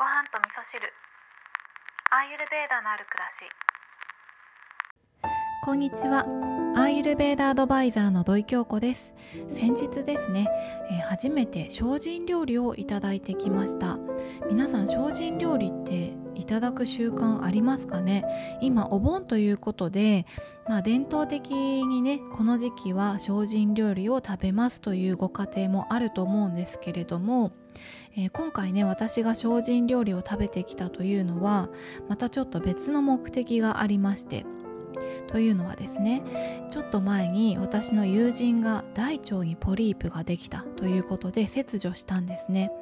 ご飯と味噌汁。アーユルベーダのある暮らし。こんにちは。アーユルベーダアドバイザーの土井京子です。先日ですね、えー初めて精進料理をいただいてきました。皆さん精進料理っていただく習慣ありますかね？今お盆ということでまあ伝統的にねこの時期は精進料理を食べますというご家庭もあると思うんですけれどもえー今回ね私が精進料理を食べてきたというのはまたちょっと別の目的がありましてというのはですねちょっと前に私の友人が大腸にポリープができたということで切除したんですね。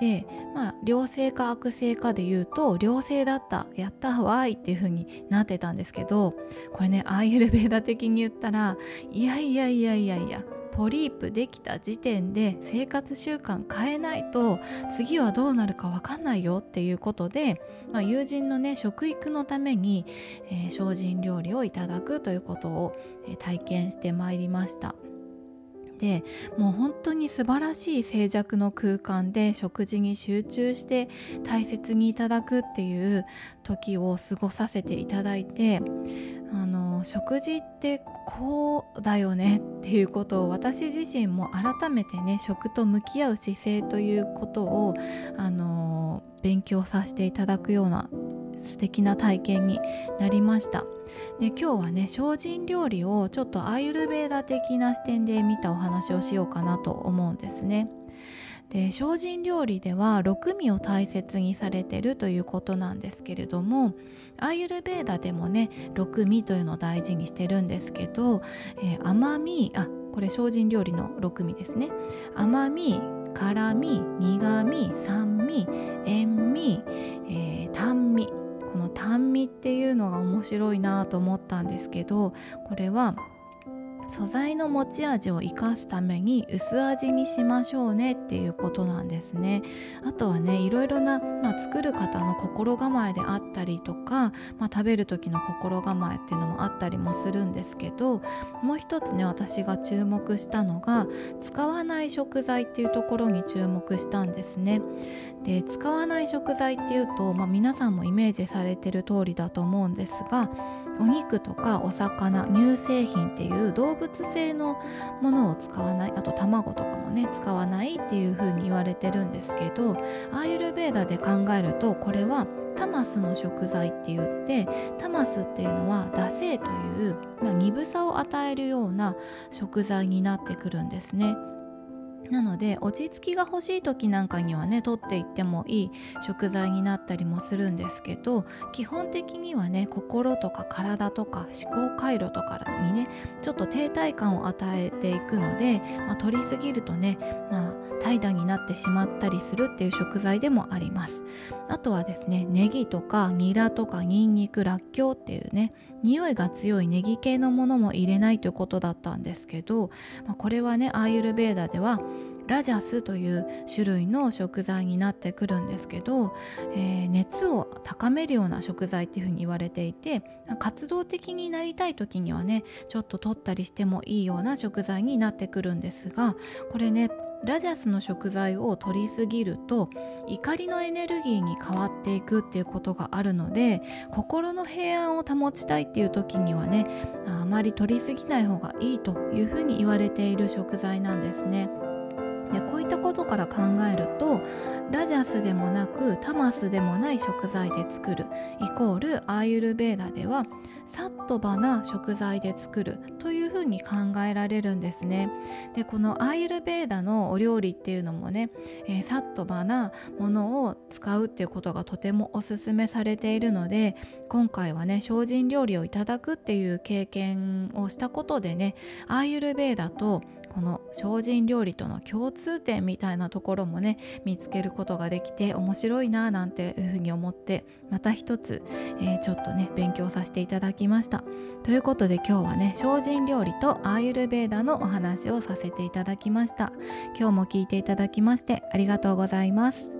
でまあ良性か悪性かで言うと良性だったやったわいっていう風になってたんですけどこれねアーユルベーダ的に言ったらいやいやいやいやいやポリープできた時点で生活習慣変えないと次はどうなるか分かんないよっていうことで、まあ、友人のね食育のために、えー精進料理をいただくということを、えー体験してまいりました。でもう本当に素晴らしい静寂の空間で食事に集中して大切にいただくっていう時を過ごさせていただいてあの食事ってこうだよねっていうことを私自身も改めてね食と向き合う姿勢ということをあの勉強させていただくような素敵な体験になりました。で今日はね精進料理をちょっとアーユルベーダ的な視点で見たお話をしようかなと思うんですね。で精進料理では六味を大切にされてるということなんですけれどもアーユルベーダでもね六味というのを大事にしてるんですけど、えー甘みあこれ精進料理の六味ですね。甘み辛み苦み酸味塩味、えー淡味。この淡味っていうのが面白いなと思ったんですけどこれは素材の持ち味を生かすために薄味にしましょうねっていうことなんですね。あとはねいろいろな、まあ、作る方の心構えであったりとか、まあ、食べる時の心構えっていうのもあったりもするんですけどもう一つね私が注目したのが使わない食材っていうところに注目したんですね。で使わない食材っていうと、まあ、皆さんもイメージされてる通りだと思うんですがお肉とかお魚乳製品っていう動物性のものを使わないあと卵とかもね使わないっていう風に言われてるんですけどアーユルベーダで考えるとこれはタマスの食材って言ってタマスっていうのは惰性という、まあ、鈍さを与えるような食材になってくるんですね。なので落ち着きが欲しい時なんかにはね取っていってもいい食材になったりもするんですけど基本的にはね心とか体とか思考回路とかにねちょっと停滞感を与えていくので、まあ、取りすぎるとね、まあ、怠惰になってしまったりするっていう食材でもあります。あとはですねネギとかニラとかニンニクラッキョウっていうね匂いが強いネギ系のものも入れないということだったんですけど、まあ、これはねアーユルベーダではラジャスという種類の食材になってくるんですけど、えー熱を高めるような食材っていうふうに言われていて活動的になりたい時にはねちょっと取ったりしてもいいような食材になってくるんですがこれねラジャスの食材を取りすぎると怒りのエネルギーに変わっていくっていうことがあるので心の平安を保ちたいっていう時にはねあまり取りすぎない方がいいというふうに言われている食材なんですね。でこういったことから考えるとラジャスでもなくタマスでもない食材で作るイコールアーユルベーダではサットバな食材で作るというふうに考えられるんですね。でこのアーユルベーダのお料理っていうのもね、えーサットバなものを使うっていうことがとてもおすすめされているので今回はね精進料理をいただくっていう経験をしたことでねアーユルベーダとこの精進料理との共通点みたいなところもね見つけることができて面白いななんていうふうに思ってまた一つ、えーちょっとね勉強させていただきました。ということで今日はね精進料理とアーユルベーダのお話をさせていただきました。今日も聞いていただきましてありがとうございます。